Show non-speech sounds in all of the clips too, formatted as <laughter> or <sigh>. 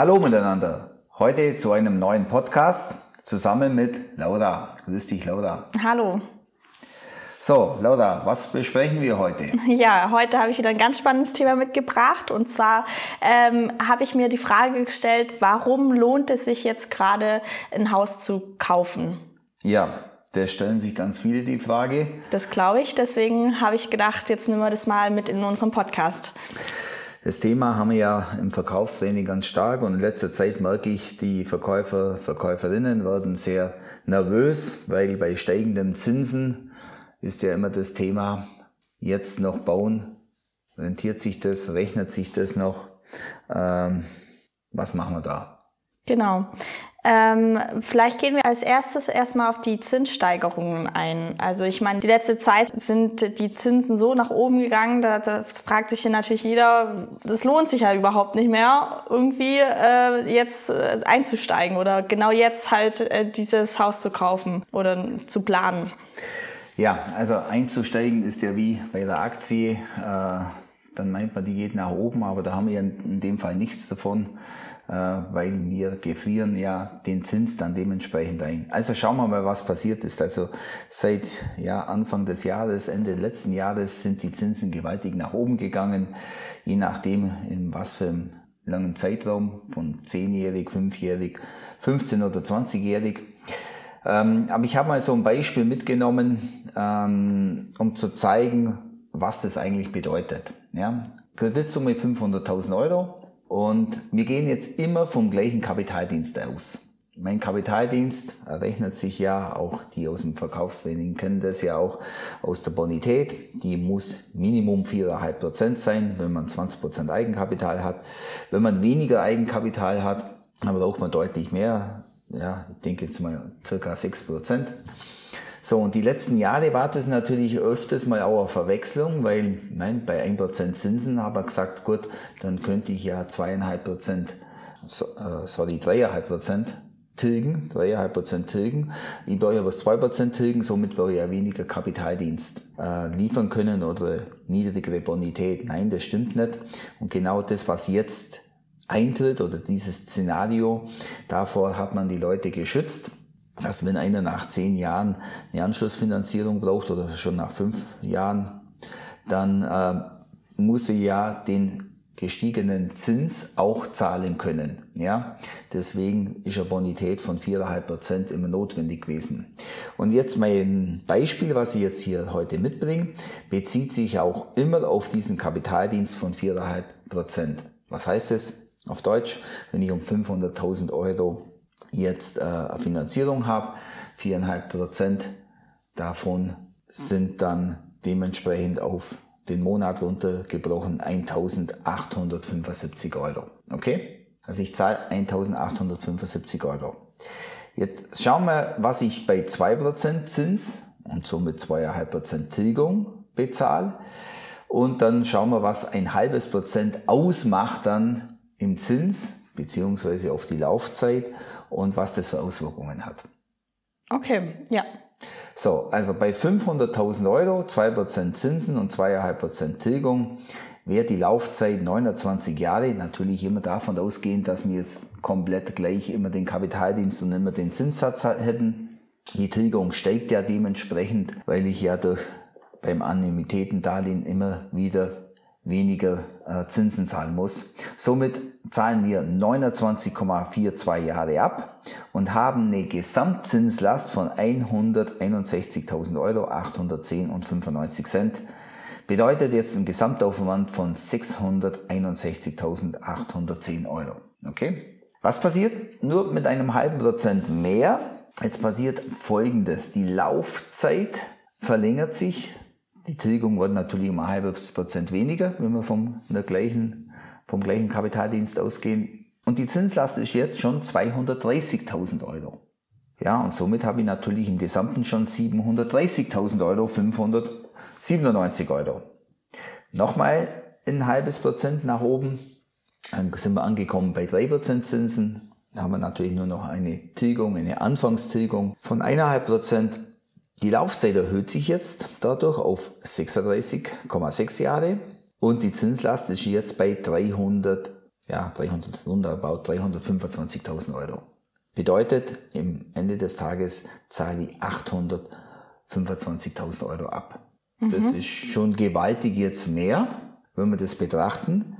Hallo miteinander. Heute zu einem neuen Podcast zusammen mit Laura. Grüß dich, Laura. Hallo. So, Laura, was besprechen wir heute? <laughs> Ja, heute habe ich wieder ein ganz spannendes Thema mitgebracht. Und zwar ähm, habe ich mir die Frage gestellt, warum lohnt es sich jetzt gerade ein Haus zu kaufen? Ja, da stellen sich ganz viele die Frage. Das glaube ich. Deswegen habe ich gedacht, jetzt nehmen wir das mal mit in unserem Podcast. Das Thema haben wir ja im Verkaufstraining ganz stark und in letzter Zeit merke ich, die Verkäufer, Verkäuferinnen werden sehr nervös, weil bei steigenden Zinsen ist ja immer das Thema, jetzt noch bauen, rentiert sich das, rechnet sich das noch, ähm, was machen wir da? Genau. Ähm, vielleicht gehen wir als erstes erstmal auf die Zinssteigerungen ein. Also ich meine, die letzte Zeit sind die Zinsen so nach oben gegangen, da, da fragt sich hier natürlich jeder, das lohnt sich ja überhaupt nicht mehr, irgendwie äh, jetzt äh, einzusteigen oder genau jetzt halt äh, dieses Haus zu kaufen oder zu planen. Ja, also einzusteigen ist ja wie bei der Aktie. Äh, dann meint man, die geht nach oben, aber da haben wir in dem Fall nichts davon. Äh, weil wir gefrieren ja den Zins dann dementsprechend ein. Also schauen wir mal, was passiert ist. Also seit ja, Anfang des Jahres, Ende letzten Jahres sind die Zinsen gewaltig nach oben gegangen, je nachdem in was für einem langen Zeitraum, von 10-jährig, 5-jährig, 15 oder 20-jährig. Ähm, aber ich habe mal so ein Beispiel mitgenommen, ähm, um zu zeigen, was das eigentlich bedeutet. Ja? Kreditsumme 500.000 Euro, und wir gehen jetzt immer vom gleichen Kapitaldienst aus. Mein Kapitaldienst errechnet sich ja auch, die aus dem Verkaufstraining kennen das ja auch aus der Bonität. Die muss Minimum 4,5 Prozent sein, wenn man 20 Prozent Eigenkapital hat. Wenn man weniger Eigenkapital hat, dann braucht man deutlich mehr. Ja, ich denke jetzt mal circa 6 Prozent. So, und die letzten Jahre war das natürlich öfters mal auch eine Verwechslung, weil nein, bei 1% Zinsen habe ich gesagt, gut, dann könnte ich ja 2,5%, so, äh, sorry, 3,5% tilgen, 3,5% tilgen. Ich brauche aber 2% tilgen, somit brauche ich ja weniger Kapitaldienst äh, liefern können oder niedrigere Bonität. Nein, das stimmt nicht. Und genau das, was jetzt eintritt oder dieses Szenario, davor hat man die Leute geschützt dass wenn einer nach zehn Jahren eine Anschlussfinanzierung braucht oder schon nach fünf Jahren, dann äh, muss er ja den gestiegenen Zins auch zahlen können. Ja, deswegen ist eine Bonität von 4,5 Prozent immer notwendig gewesen. Und jetzt mein Beispiel, was ich jetzt hier heute mitbringe, bezieht sich auch immer auf diesen Kapitaldienst von 4,5 Prozent. Was heißt es auf Deutsch? Wenn ich um 500.000 Euro jetzt äh, Finanzierung habe. Viereinhalb Prozent davon sind dann dementsprechend auf den Monat runtergebrochen 1875 Euro. Okay? Also ich zahle 1875 Euro. Jetzt schauen wir, was ich bei 2% Zins und somit 2,5% Tilgung bezahle. Und dann schauen wir, was ein halbes Prozent ausmacht dann im Zins beziehungsweise auf die Laufzeit und was das für Auswirkungen hat. Okay, ja. So, also bei 500.000 Euro, 2% Zinsen und 2,5% Tilgung wäre die Laufzeit 29 Jahre. Natürlich immer davon ausgehend, dass wir jetzt komplett gleich immer den Kapitaldienst und immer den Zinssatz hätten. Die Tilgung steigt ja dementsprechend, weil ich ja durch beim Annuitätendarlehen immer wieder weniger äh, Zinsen zahlen muss. Somit zahlen wir 29,42 Jahre ab und haben eine Gesamtzinslast von 161.000 Euro, 810 und 95 Cent. Bedeutet jetzt ein Gesamtaufwand von 661.810 Euro. Okay? Was passiert? Nur mit einem halben Prozent mehr. Jetzt passiert Folgendes. Die Laufzeit verlängert sich die Tilgung wird natürlich um ein halbes Prozent weniger, wenn wir vom, gleichen, vom gleichen Kapitaldienst ausgehen. Und die Zinslast ist jetzt schon 230.000 Euro. Ja, und somit habe ich natürlich im Gesamten schon 730.000 Euro, 597 Euro. Nochmal ein halbes Prozent nach oben, dann sind wir angekommen bei 3% Zinsen. Da haben wir natürlich nur noch eine Tilgung, eine Anfangstilgung von 1,5 Prozent die Laufzeit erhöht sich jetzt dadurch auf 36,6 Jahre und die Zinslast ist jetzt bei 304 ja, 300, about 325.000 Euro. Bedeutet, im Ende des Tages zahle ich 825.000 Euro ab. Mhm. Das ist schon gewaltig jetzt mehr, wenn wir das betrachten.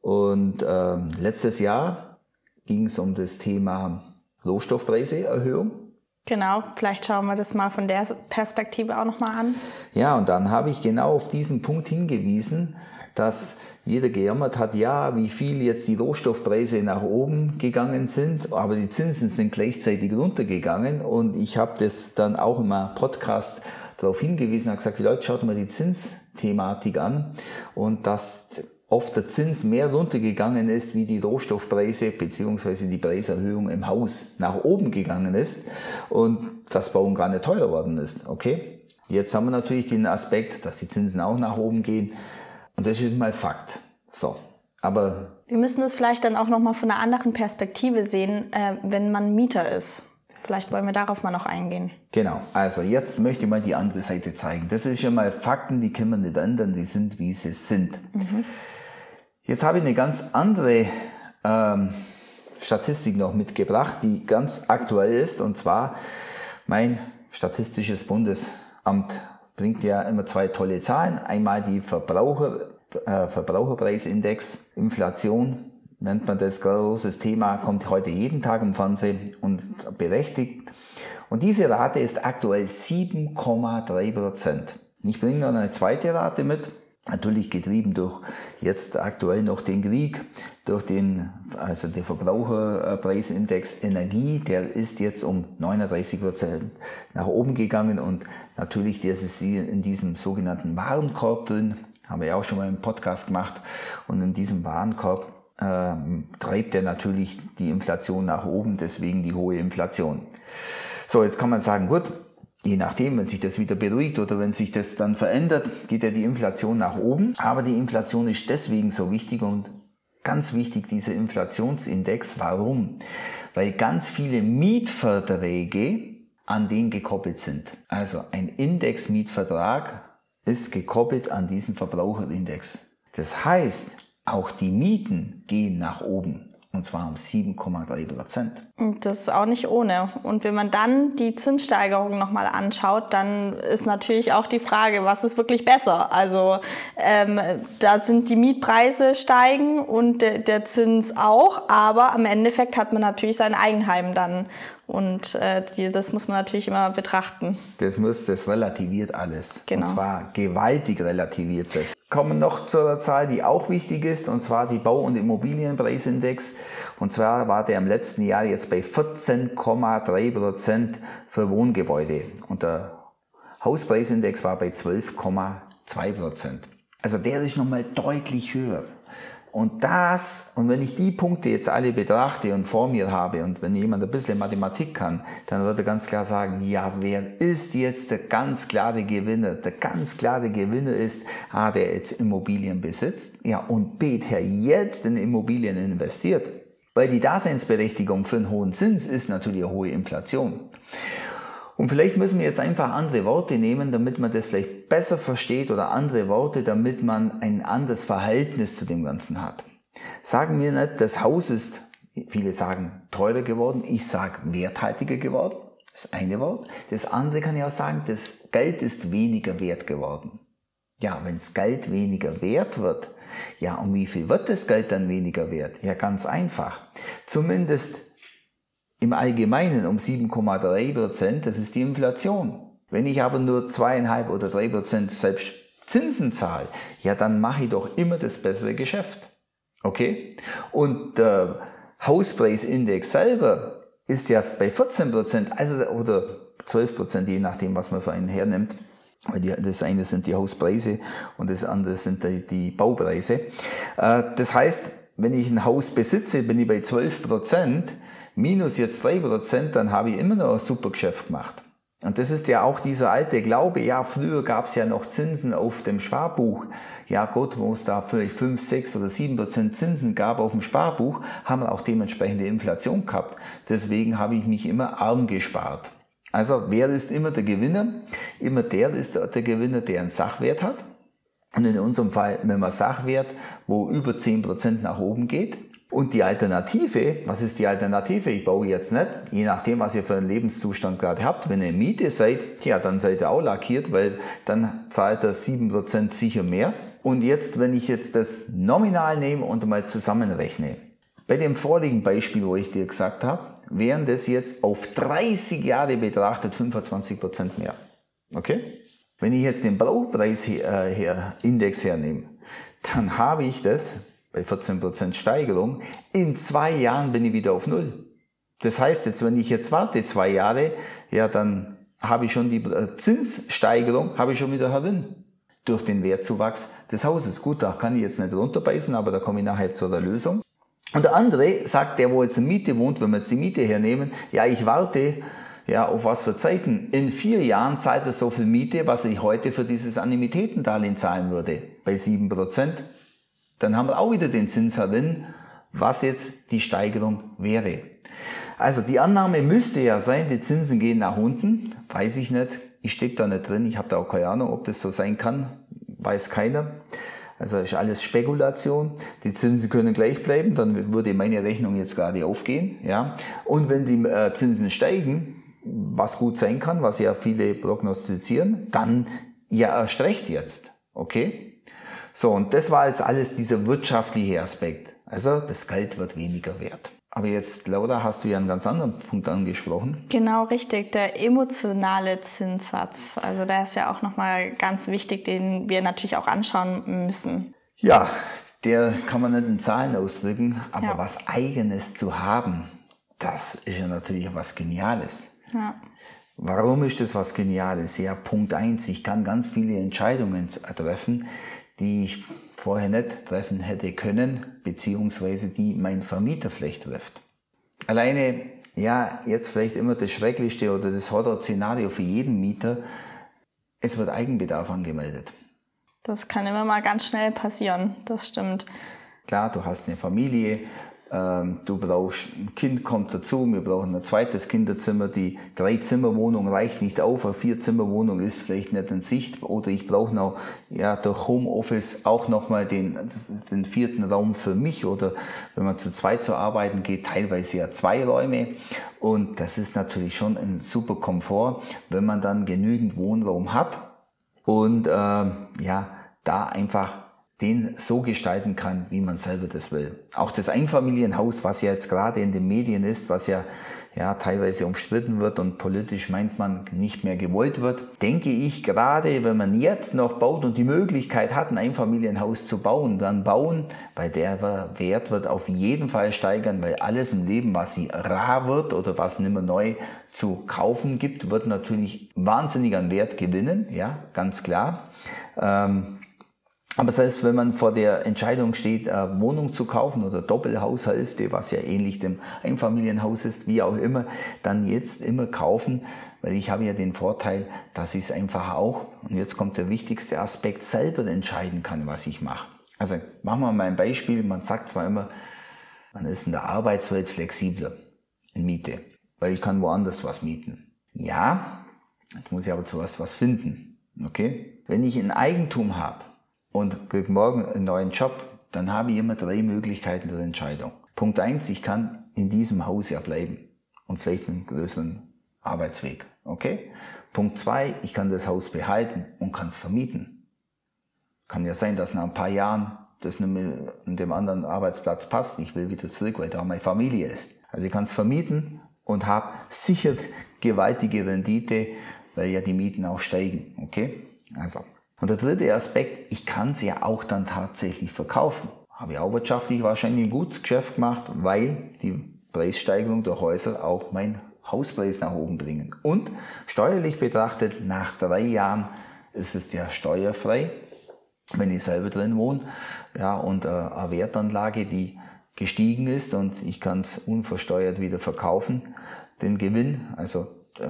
Und äh, letztes Jahr ging es um das Thema Rohstoffpreiseerhöhung. Genau, vielleicht schauen wir das mal von der Perspektive auch nochmal an. Ja, und dann habe ich genau auf diesen Punkt hingewiesen, dass jeder gejammert hat, ja, wie viel jetzt die Rohstoffpreise nach oben gegangen sind, aber die Zinsen sind gleichzeitig runtergegangen und ich habe das dann auch in meinem Podcast darauf hingewiesen, habe gesagt, die Leute, schaut mal die Zinsthematik an und dass oft der Zins mehr runtergegangen ist, wie die Rohstoffpreise beziehungsweise die Preiserhöhung im Haus nach oben gegangen ist und das Bauen gar nicht teurer worden ist. Okay? Jetzt haben wir natürlich den Aspekt, dass die Zinsen auch nach oben gehen und das ist mal Fakt. So, aber wir müssen das vielleicht dann auch noch mal von einer anderen Perspektive sehen, äh, wenn man Mieter ist. Vielleicht wollen wir darauf mal noch eingehen. Genau, also jetzt möchte ich mal die andere Seite zeigen. Das ist ja mal Fakten, die können wir nicht ändern, die sind, wie sie sind. Mhm. Jetzt habe ich eine ganz andere ähm, Statistik noch mitgebracht, die ganz aktuell ist. Und zwar mein Statistisches Bundesamt bringt ja immer zwei tolle Zahlen. Einmal die Verbraucher, äh, Verbraucherpreisindex, Inflation nennt man das großes Thema, kommt heute jeden Tag im Fernsehen und berechtigt. Und diese Rate ist aktuell 7,3 Prozent. Ich bringe noch eine zweite Rate mit. Natürlich getrieben durch jetzt aktuell noch den Krieg, durch den, also der Verbraucherpreisindex Energie, der ist jetzt um 39 Prozent nach oben gegangen und natürlich, der ist in diesem sogenannten Warenkorb drin, haben wir ja auch schon mal im Podcast gemacht und in diesem Warenkorb ähm, treibt er natürlich die Inflation nach oben, deswegen die hohe Inflation. So, jetzt kann man sagen, gut, Je nachdem, wenn sich das wieder beruhigt oder wenn sich das dann verändert, geht ja die Inflation nach oben. Aber die Inflation ist deswegen so wichtig und ganz wichtig, dieser Inflationsindex. Warum? Weil ganz viele Mietverträge an den gekoppelt sind. Also ein Indexmietvertrag ist gekoppelt an diesen Verbraucherindex. Das heißt, auch die Mieten gehen nach oben. Und zwar um 7,3 Prozent. Das ist auch nicht ohne. Und wenn man dann die Zinssteigerung nochmal anschaut, dann ist natürlich auch die Frage, was ist wirklich besser? Also ähm, da sind die Mietpreise steigen und de der Zins auch, aber am Endeffekt hat man natürlich sein Eigenheim dann. Und äh, die, das muss man natürlich immer betrachten. Das muss, das relativiert alles. Genau. Und zwar gewaltig relativiert das kommen noch zu einer Zahl, die auch wichtig ist, und zwar die Bau- und Immobilienpreisindex. Und zwar war der im letzten Jahr jetzt bei 14,3 Prozent für Wohngebäude. Und der Hauspreisindex war bei 12,2 Prozent. Also der ist nochmal deutlich höher. Und das, und wenn ich die Punkte jetzt alle betrachte und vor mir habe und wenn jemand ein bisschen Mathematik kann, dann würde er ganz klar sagen, ja, wer ist jetzt der ganz klare Gewinner? Der ganz klare Gewinner ist A, der jetzt Immobilien besitzt, ja, und B, der jetzt in Immobilien investiert. Weil die Daseinsberechtigung für einen hohen Zins ist natürlich eine hohe Inflation. Und vielleicht müssen wir jetzt einfach andere Worte nehmen, damit man das vielleicht besser versteht oder andere Worte, damit man ein anderes Verhältnis zu dem Ganzen hat. Sagen wir nicht, das Haus ist, viele sagen, teurer geworden, ich sage werthaltiger geworden. Das eine Wort. Das andere kann ich auch sagen, das Geld ist weniger wert geworden. Ja, wenn das Geld weniger wert wird, ja, um wie viel wird das Geld dann weniger wert? Ja, ganz einfach. Zumindest im Allgemeinen um 7,3 Prozent, das ist die Inflation. Wenn ich aber nur zweieinhalb oder drei Prozent selbst Zinsen zahle, ja, dann mache ich doch immer das bessere Geschäft. Okay? Und der Hauspreisindex selber ist ja bei 14 Prozent, also, oder 12 Prozent, je nachdem, was man für einen hernimmt. Das eine sind die Hauspreise und das andere sind die Baupreise. Äh, das heißt, wenn ich ein Haus besitze, bin ich bei 12 Prozent minus jetzt 3%, dann habe ich immer noch ein super Geschäft gemacht. Und das ist ja auch dieser alte Glaube, ja, früher gab es ja noch Zinsen auf dem Sparbuch. Ja Gott, wo es da vielleicht 5, 6 oder 7 Prozent Zinsen gab auf dem Sparbuch, haben wir auch dementsprechende Inflation gehabt. Deswegen habe ich mich immer arm gespart. Also wer ist immer der Gewinner? Immer der ist der Gewinner, der einen Sachwert hat. Und in unserem Fall, wenn man Sachwert, wo über 10% nach oben geht, Und die Alternative, was ist die Alternative? Ich baue jetzt nicht, je nachdem, was ihr für einen Lebenszustand gerade habt. Wenn ihr Miete seid, ja, dann seid ihr auch lackiert, weil dann zahlt ihr 7% sicher mehr. Und jetzt, wenn ich jetzt das nominal nehme und mal zusammenrechne, bei dem vorigen Beispiel, wo ich dir gesagt habe, wären das jetzt auf 30 Jahre betrachtet 25% mehr. Okay? Wenn ich jetzt den Brauchpreisindex her, äh, her, hernehme, dann habe ich das bei 14% Steigerung. In zwei Jahren bin ich wieder auf Null. Das heißt jetzt, wenn ich jetzt warte zwei Jahre, ja, dann habe ich schon die äh, Zinssteigerung, habe ich schon wieder herin. Durch den Wertzuwachs des Hauses. Gut, da kann ich jetzt nicht runterbeißen, aber da komme ich nachher zu der Lösung. Und der andere sagt, der wo jetzt in Miete wohnt, wenn wir jetzt die Miete hernehmen, ja, ich warte, ja, auf was für Zeiten? In vier Jahren zahlt er so viel Miete, was ich heute für dieses Annuitätendarlehen zahlen würde, bei sieben Prozent. Dann haben wir auch wieder den Zins herin, was jetzt die Steigerung wäre. Also die Annahme müsste ja sein, die Zinsen gehen nach unten. Weiß ich nicht. Ich stecke da nicht drin. Ich habe da auch keine Ahnung, ob das so sein kann. Weiß keiner. Also ist alles Spekulation. Die Zinsen können gleich bleiben, dann würde meine Rechnung jetzt gerade aufgehen. Ja. Und wenn die äh, Zinsen steigen, was gut sein kann, was ja viele prognostizieren, dann ja erst recht jetzt. Okay? So, und das war jetzt alles dieser wirtschaftliche Aspekt. Also das Geld wird weniger wert. Aber jetzt, Laura, hast du ja einen ganz anderen Punkt angesprochen. Genau, richtig. Der emotionale Zinssatz. Also der ist ja auch nochmal ganz wichtig, den wir natürlich auch anschauen müssen. Ja, der kann man nicht in Zahlen ausdrücken, aber ja. was Eigenes zu haben, das ist ja natürlich was Geniales. Ja. Warum ist das was Geniales? Ja, Punkt eins: ich kann ganz viele Entscheidungen treffen, die ich vorher nicht treffen hätte können, beziehungsweise die mein Vermieter vielleicht trifft. Alleine, ja, jetzt vielleicht immer das Schrecklichste oder das Horror-Szenario für jeden Mieter, es wird Eigenbedarf angemeldet. Das kann immer mal ganz schnell passieren, das stimmt. Klar, du hast eine Familie, du brauchst, ein Kind kommt dazu, wir brauchen ein zweites Kinderzimmer, die Drei-Zimmer-Wohnung reicht nicht auf, eine Vier-Zimmer-Wohnung ist vielleicht nicht in Sicht. Oder ich brauche noch, ja, durch Homeoffice auch nochmal den, den vierten Raum für mich. Oder wenn man zu zweit zu arbeiten geht, teilweise ja zwei Räume. Und das ist natürlich schon ein super Komfort, wenn man dann genügend Wohnraum hat. Und äh, ja, da einfach den so gestalten kann, wie man selber das will. Auch das Einfamilienhaus, was ja jetzt gerade in den Medien ist, was ja, ja teilweise umstritten wird und politisch meint man nicht mehr gewollt wird, denke ich gerade, wenn man jetzt noch baut und die Möglichkeit hat, ein Einfamilienhaus zu bauen, dann bauen, weil der Wert wird auf jeden Fall steigern, weil alles im Leben, was sie rar wird oder was nimmer neu zu kaufen gibt, wird natürlich wahnsinnig an Wert gewinnen, ja, ganz klar. Ähm, aber das heißt, wenn man vor der Entscheidung steht, äh, Wohnung zu kaufen oder Doppelhaushälfte, was ja ähnlich dem Einfamilienhaus ist, wie auch immer, dann jetzt immer kaufen, weil ich habe ja den Vorteil, dass ich es einfach auch, und jetzt kommt der wichtigste Aspekt, selber entscheiden kann, was ich mache. Also machen wir mal ein Beispiel, man sagt zwar immer, man ist in der Arbeitswelt flexibler in Miete, weil ich kann woanders was mieten. Ja, jetzt muss ich aber zuerst was finden. Okay? Wenn ich ein Eigentum habe, und kriege morgen einen neuen Job, dann habe ich immer drei Möglichkeiten der Entscheidung. Punkt eins: ich kann in diesem Haus ja bleiben und vielleicht einen größeren Arbeitsweg. Okay? Punkt zwei: ich kann das Haus behalten und kann es vermieten. Kann ja sein, dass nach ein paar Jahren das nicht mehr an dem anderen Arbeitsplatz passt. Ich will wieder zurück, weil da meine Familie ist. Also ich kann es vermieten und habe sicher gewaltige Rendite, weil ja die Mieten auch steigen. Okay? Also und der dritte Aspekt, ich kann es ja auch dann tatsächlich verkaufen. Habe ich auch wirtschaftlich wahrscheinlich ein gutes Geschäft gemacht, weil die Preissteigerung der Häuser auch mein Hauspreis nach oben bringen. Und steuerlich betrachtet, nach drei Jahren ist es ja steuerfrei, wenn ich selber drin wohne. Ja, und äh, eine Wertanlage, die gestiegen ist und ich kann es unversteuert wieder verkaufen, den Gewinn, also äh,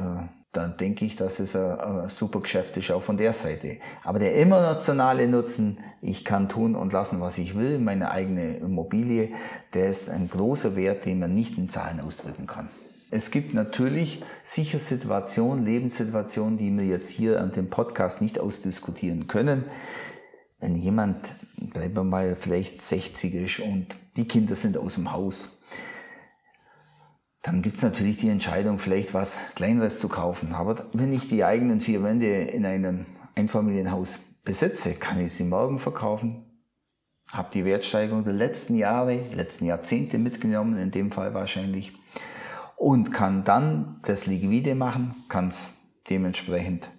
dann denke ich, dass es ein, ein, super Geschäft ist, auch von der Seite. Aber der emotionale Nutzen, ich kann tun und lassen, was ich will, meine eigene Immobilie, der ist ein großer Wert, den man nicht in Zahlen ausdrücken kann. Es gibt natürlich sicher Situationen, Lebenssituationen, die wir jetzt hier an dem Podcast nicht ausdiskutieren können. wenn jemand, bleiben wir mal, vielleicht 60 ist und die Kinder sind aus dem Haus, dann gibt es natürlich die Entscheidung, vielleicht was Kleineres zu kaufen. Aber wenn ich die eigenen vier Wände in einem Einfamilienhaus besitze, kann ich sie morgen verkaufen, habe die Wertsteigerung der letzten Jahre, letzten Jahrzehnte mitgenommen, in dem Fall wahrscheinlich, und kann dann das liquide machen, kann es dementsprechend,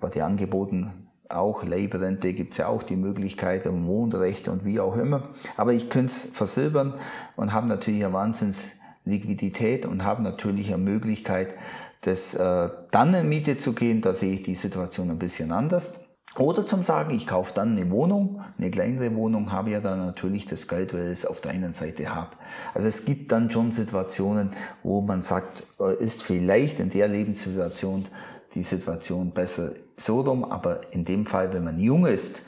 wird ja angeboten, auch Leibrente gibt es ja auch die Möglichkeit und Wohnrechte und wie auch immer. Aber ich könnte es versilbern und habe natürlich eine Wahnsinns Liquidität und habe natürlich eine Möglichkeit, das äh, dann in Miete zu gehen. Da sehe ich die Situation ein bisschen anders. Oder zum Sagen, ich kaufe dann eine Wohnung, eine kleinere Wohnung, habe ja dann natürlich das Geld, weil ich es auf der einen Seite habe. Also es gibt dann schon Situationen, wo man sagt, äh, ist vielleicht in der Lebenssituation die Situation besser so rum, aber in dem Fall, wenn man jung ist,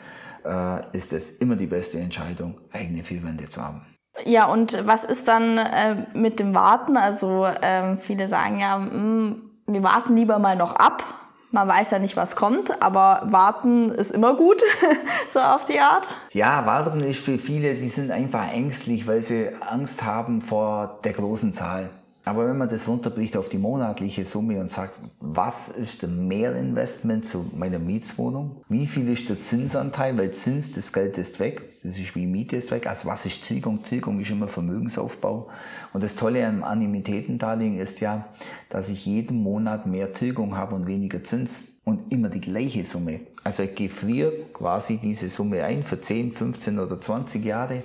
äh, ist es immer die beste Entscheidung, eigene Vierwände zu haben. Ja, und was ist dann äh, mit dem Warten? Also ähm, viele sagen ja, mh, hm, wir warten lieber mal noch ab. Man weiß ja nicht, was kommt, aber warten ist immer gut, <laughs> so auf die Art. Ja, warten ist für viele, die sind einfach ängstlich, weil sie Angst haben vor der großen Zahl. Aber wenn man das runterbricht auf die monatliche Summe und sagt, was ist der Mehrinvestment zu meiner Mietswohnung? Wie viel ist der Zinsanteil? Weil Zins, das Geld ist weg. Das ist wie Miete ist weg. Also was ist Tilgung? Tilgung ist immer Vermögensaufbau. Und das Tolle am Annuitätendarlehen ist ja, dass ich jeden Monat mehr Tilgung habe und weniger Zins. Und immer die gleiche Summe. Also ich gefriere quasi diese Summe ein für 10, 15 oder 20 Jahre.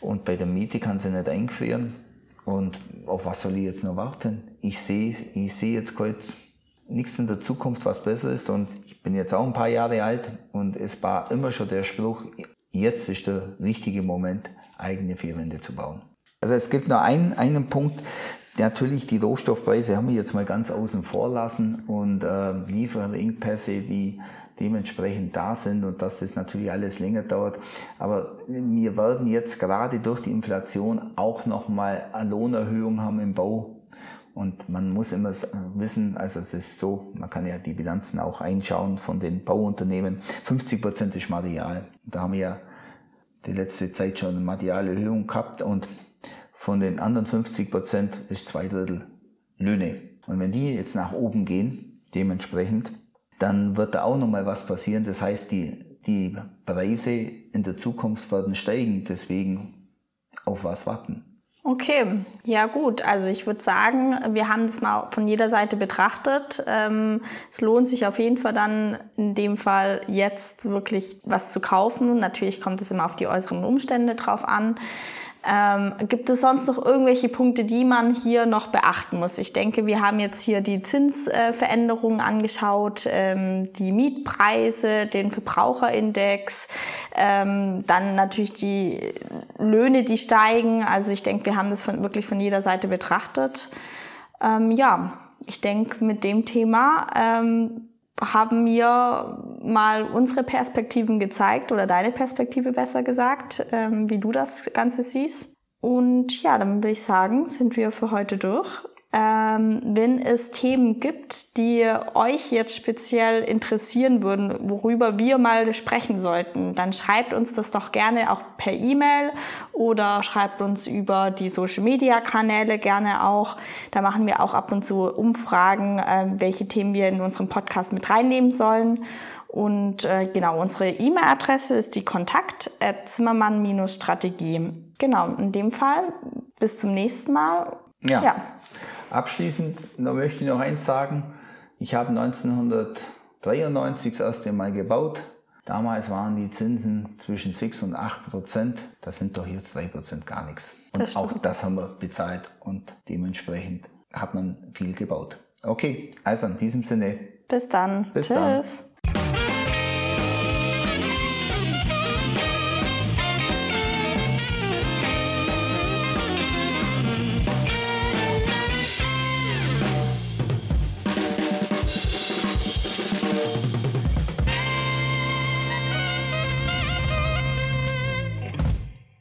Und bei der Miete kann sie nicht eingefrieren. Und auf was soll ich jetzt noch warten? Ich sehe, ich sehe jetzt kurz nichts in der Zukunft, was besser ist. Und ich bin jetzt auch ein paar Jahre alt und es war immer schon der Spruch, jetzt ist der richtige Moment, eigene Vierwände zu bauen. Also es gibt noch einen, einen Punkt, natürlich die Rohstoffpreise haben wir jetzt mal ganz außen vor lassen und äh, Lieferengpässe, die dementsprechend da sind und dass das natürlich alles länger dauert. Aber wir werden jetzt gerade durch die Inflation auch nochmal eine Lohnerhöhung haben im Bau. Und man muss immer wissen, also es ist so, man kann ja die Bilanzen auch einschauen von den Bauunternehmen. 50 Prozent ist Material. Da haben wir ja die letzte Zeit schon eine Materialerhöhung gehabt und von den anderen 50 Prozent ist zwei Drittel Löhne. Und wenn die jetzt nach oben gehen, dementsprechend, dann wird da auch nochmal was passieren. Das heißt, die, die Preise in der Zukunft werden steigen. Deswegen auf was warten. Okay, ja gut. Also ich würde sagen, wir haben das mal von jeder Seite betrachtet. Ähm, es lohnt sich auf jeden Fall dann in dem Fall jetzt wirklich was zu kaufen. Natürlich kommt es immer auf die äußeren Umstände drauf an. Ähm, gibt es sonst noch irgendwelche Punkte, die man hier noch beachten muss? Ich denke, wir haben jetzt hier die Zinsveränderungen angeschaut, ähm, die Mietpreise, den Verbraucherindex, ähm, dann natürlich die Löhne, die steigen. Also ich denke, wir haben das von, wirklich von jeder Seite betrachtet. Ähm, ja, ich denke, mit dem Thema ähm, haben mir mal unsere Perspektiven gezeigt oder deine Perspektive besser gesagt, ähm, wie du das Ganze siehst. Und ja, dann würde ich sagen, sind wir für heute durch. Ähm, wenn es Themen gibt, die euch jetzt speziell interessieren würden, worüber wir mal sprechen sollten, dann schreibt uns das doch gerne auch per E-Mail oder schreibt uns über die Social-Media-Kanäle gerne auch. Da machen wir auch ab und zu Umfragen, äh, welche Themen wir in unserem Podcast mit reinnehmen sollen. Und äh, genau, unsere E-Mail-Adresse ist die kontakt zimmermann-strategie. Genau, in dem Fall bis zum nächsten Mal. Ja. ja. Abschließend da möchte ich noch eins sagen. Ich habe 1993 das erste Mal gebaut. Damals waren die Zinsen zwischen 6 und 8 Prozent. Das sind doch jetzt 3 Prozent gar nichts. Und auch das haben wir bezahlt und dementsprechend hat man viel gebaut. Okay, also in diesem Sinne. Bis dann. Bis Tschüss. Dann.